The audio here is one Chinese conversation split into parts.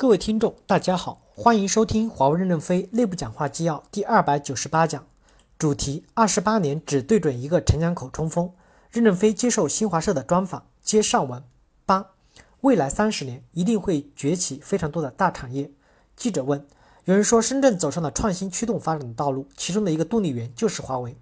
各位听众，大家好，欢迎收听华为任正非内部讲话纪要第二百九十八讲，主题：二十八年只对准一个城墙口冲锋。任正非接受新华社的专访，接上文八：未来三十年一定会崛起非常多的大产业。记者问：有人说深圳走上了创新驱动发展的道路，其中的一个动力源就是华为。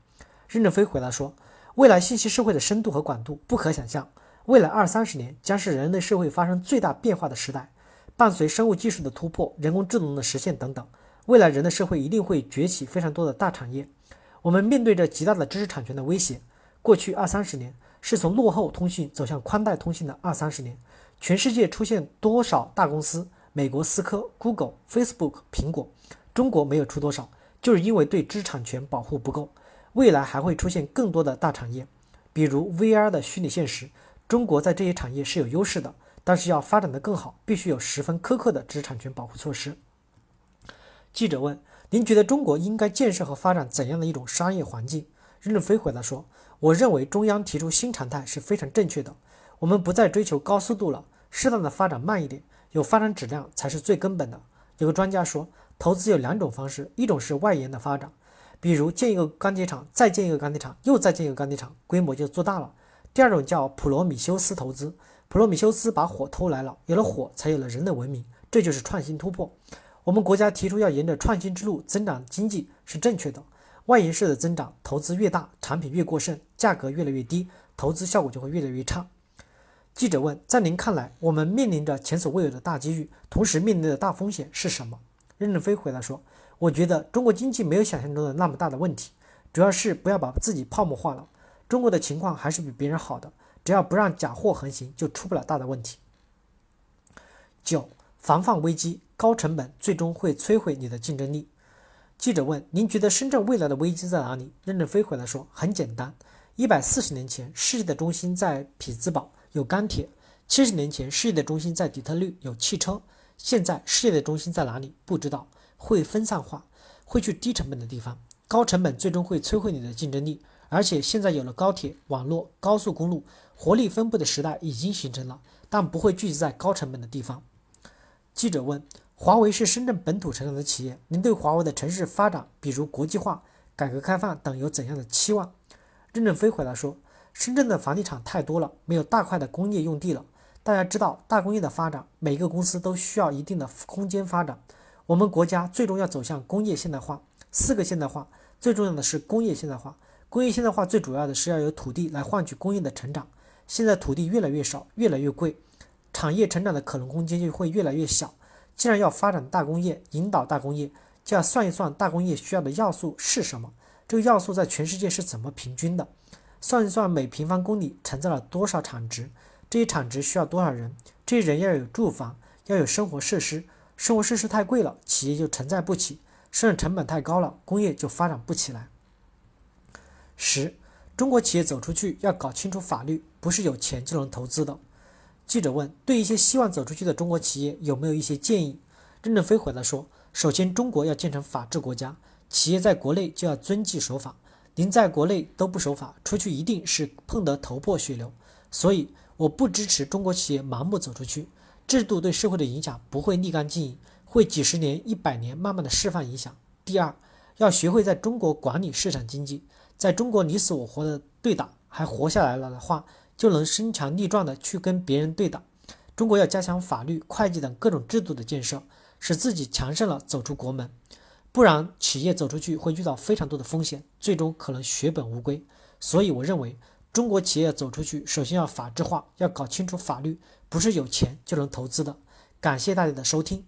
任正非回答说：未来信息社会的深度和广度不可想象，未来二三十年将是人类社会发生最大变化的时代。伴随生物技术的突破、人工智能的实现等等，未来人的社会一定会崛起非常多的大产业。我们面对着极大的知识产权的威胁。过去二三十年是从落后通讯走向宽带通信的二三十年，全世界出现多少大公司？美国思科、Google、Facebook、苹果，中国没有出多少，就是因为对知识产权保护不够。未来还会出现更多的大产业，比如 VR 的虚拟现实，中国在这些产业是有优势的。但是要发展的更好，必须有十分苛刻的知识产权保护措施。记者问：“您觉得中国应该建设和发展怎样的一种商业环境？”任正非回答说：“我认为中央提出新常态是非常正确的。我们不再追求高速度了，适当的发展慢一点，有发展质量才是最根本的。”有个专家说：“投资有两种方式，一种是外延的发展，比如建一个钢铁厂，再建一个钢铁厂，又再建一个钢铁厂，规模就做大了；第二种叫普罗米修斯投资。”普罗米修斯把火偷来了，有了火才有了人的文明，这就是创新突破。我们国家提出要沿着创新之路增长经济是正确的。外延式的增长，投资越大，产品越过剩，价格越来越低，投资效果就会越来越差。记者问：在您看来，我们面临着前所未有的大机遇，同时面临的大风险是什么？任正非回答说：我觉得中国经济没有想象中的那么大的问题，主要是不要把自己泡沫化了。中国的情况还是比别人好的。只要不让假货横行，就出不了大的问题。九，防范危机，高成本最终会摧毁你的竞争力。记者问：“您觉得深圳未来的危机在哪里？”任正非回答说：“很简单，一百四十年前，世界的中心在匹兹堡，有钢铁；七十年前，世界的中心在底特律，有汽车；现在，世界的中心在哪里？不知道，会分散化，会去低成本的地方。高成本最终会摧毁你的竞争力。而且现在有了高铁网络、高速公路。”活力分布的时代已经形成了，但不会聚集在高成本的地方。记者问：华为是深圳本土成长的企业，您对华为的城市发展，比如国际化、改革开放等有怎样的期望？任正非回答说：深圳的房地产太多了，没有大块的工业用地了。大家知道，大工业的发展，每个公司都需要一定的空间发展。我们国家最终要走向工业现代化，四个现代化，最重要的是工业现代化。工业现代化最主要的是要有土地来换取工业的成长。现在土地越来越少，越来越贵，产业成长的可能空间就会越来越小。既然要发展大工业，引导大工业，就要算一算大工业需要的要素是什么，这个要素在全世界是怎么平均的，算一算每平方公里承载了多少产值，这些产值需要多少人，这些人要有住房，要有生活设施，生活设施太贵了，企业就承载不起，生产成本太高了，工业就发展不起来。十。中国企业走出去要搞清楚法律，不是有钱就能投资的。记者问：对一些希望走出去的中国企业有没有一些建议？任正非回答说：首先，中国要建成法治国家，企业在国内就要遵纪守法。您在国内都不守法，出去一定是碰得头破血流。所以，我不支持中国企业盲目走出去。制度对社会的影响不会立竿见影，会几十年、一百年慢慢的释放影响。第二，要学会在中国管理市场经济。在中国你死我活的对打还活下来了的话，就能身强力壮的去跟别人对打。中国要加强法律、会计等各种制度的建设，使自己强盛了走出国门，不然企业走出去会遇到非常多的风险，最终可能血本无归。所以我认为，中国企业走出去，首先要法治化，要搞清楚法律，不是有钱就能投资的。感谢大家的收听。